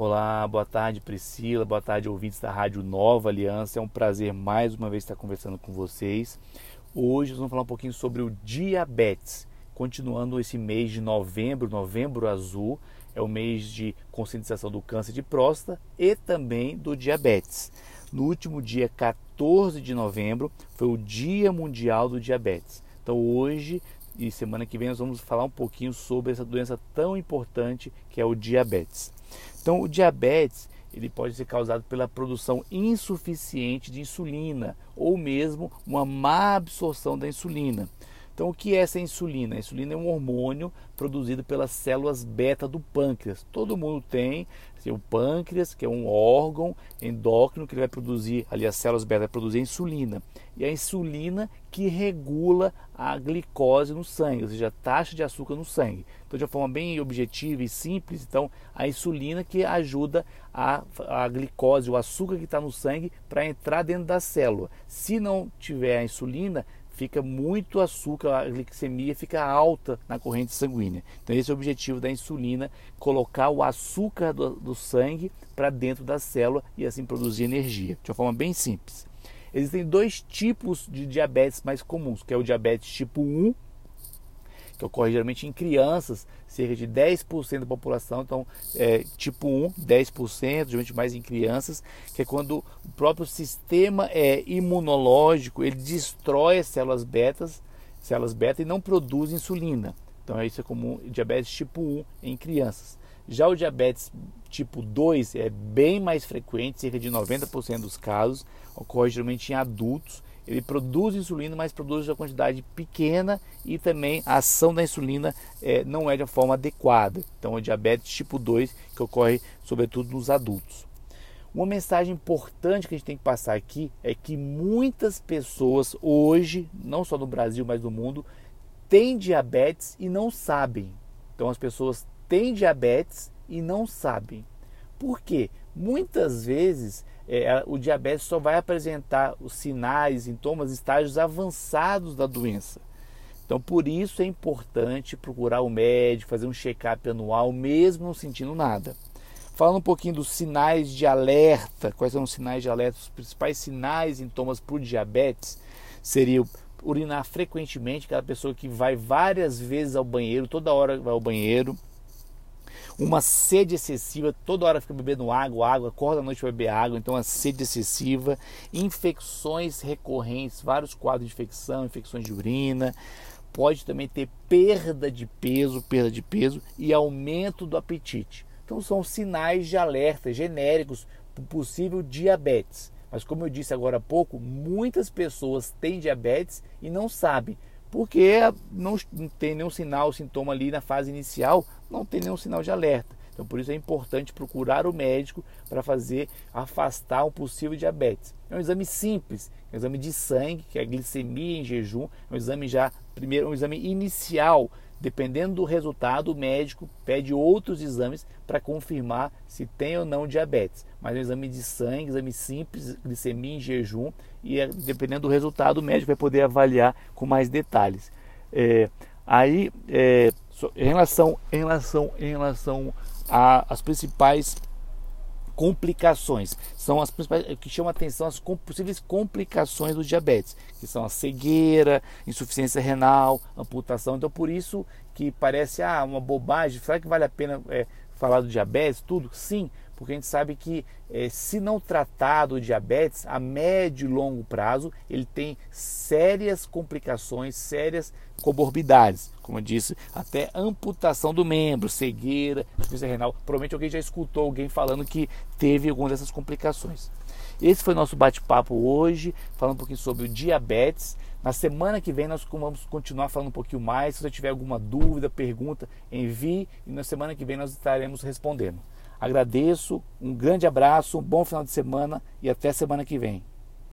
Olá, boa tarde Priscila, boa tarde ouvintes da Rádio Nova Aliança. É um prazer mais uma vez estar conversando com vocês. Hoje nós vamos falar um pouquinho sobre o diabetes. Continuando esse mês de novembro, novembro azul, é o mês de conscientização do câncer de próstata e também do diabetes. No último dia 14 de novembro foi o Dia Mundial do Diabetes. Então hoje e semana que vem nós vamos falar um pouquinho sobre essa doença tão importante que é o diabetes. Então, o diabetes ele pode ser causado pela produção insuficiente de insulina ou mesmo uma má absorção da insulina. Então, o que é essa insulina? A insulina é um hormônio produzido pelas células beta do pâncreas. Todo mundo tem assim, o pâncreas, que é um órgão endócrino que vai produzir, ali as células beta vai produzir insulina. E a insulina que regula a glicose no sangue, ou seja, a taxa de açúcar no sangue. Então, de uma forma bem objetiva e simples, então a insulina que ajuda a, a glicose, o açúcar que está no sangue, para entrar dentro da célula. Se não tiver a insulina, fica muito açúcar, a glicemia fica alta na corrente sanguínea. Então esse é o objetivo da insulina, colocar o açúcar do, do sangue para dentro da célula e assim produzir energia, de uma forma bem simples. Existem dois tipos de diabetes mais comuns, que é o diabetes tipo 1 que ocorre geralmente em crianças, cerca de 10% da população, então é, tipo 1, 10%, geralmente mais em crianças, que é quando o próprio sistema é, imunológico, ele destrói as células betas, células beta e não produz insulina. Então isso é comum, diabetes tipo 1 em crianças. Já o diabetes tipo 2 é bem mais frequente, cerca de 90% dos casos, ocorre geralmente em adultos ele produz insulina, mas produz uma quantidade pequena e também a ação da insulina é, não é de uma forma adequada. Então, é diabetes tipo 2 que ocorre sobretudo nos adultos. Uma mensagem importante que a gente tem que passar aqui é que muitas pessoas hoje, não só no Brasil, mas no mundo, têm diabetes e não sabem. Então as pessoas têm diabetes e não sabem. Por quê? Muitas vezes é, o diabetes só vai apresentar os sinais, sintomas, estágios avançados da doença. Então, por isso é importante procurar o médico, fazer um check-up anual, mesmo não sentindo nada. Falando um pouquinho dos sinais de alerta, quais são os sinais de alerta? Os principais sinais e sintomas para o diabetes seriam urinar frequentemente, aquela pessoa que vai várias vezes ao banheiro, toda hora vai ao banheiro, uma sede excessiva, toda hora fica bebendo água, água, acorda à noite para beber água, então uma sede excessiva, infecções recorrentes, vários quadros de infecção, infecções de urina, pode também ter perda de peso, perda de peso e aumento do apetite. Então são sinais de alerta genéricos para possível diabetes. Mas como eu disse agora há pouco, muitas pessoas têm diabetes e não sabem porque não, tem nenhum sinal, sintoma ali na fase inicial, não tem nenhum sinal de alerta. Então, por isso é importante procurar o médico para fazer afastar um possível diabetes. É um exame simples, é um exame de sangue, que é a glicemia em jejum, é um exame já primeiro um exame inicial Dependendo do resultado, o médico pede outros exames para confirmar se tem ou não diabetes. Mas um exame de sangue, exame simples, glicemia em jejum, e dependendo do resultado, o médico vai poder avaliar com mais detalhes. É, aí, é, em relação, em relação, em relação às principais complicações. São as principais que chamam a atenção as possíveis complicações do diabetes, que são a cegueira, insuficiência renal, amputação. Então por isso que parece ah, uma bobagem, será que vale a pena é, falar do diabetes, tudo? Sim, porque a gente sabe que eh, se não tratado o diabetes, a médio e longo prazo, ele tem sérias complicações, sérias comorbidades, como eu disse, até amputação do membro, cegueira, insuficiência renal. Provavelmente alguém já escutou alguém falando que teve alguma dessas complicações. Esse foi nosso bate-papo hoje, falando um pouquinho sobre o diabetes. Na semana que vem nós vamos continuar falando um pouquinho mais. Se você tiver alguma dúvida, pergunta, envie e na semana que vem nós estaremos respondendo. Agradeço, um grande abraço, um bom final de semana e até semana que vem.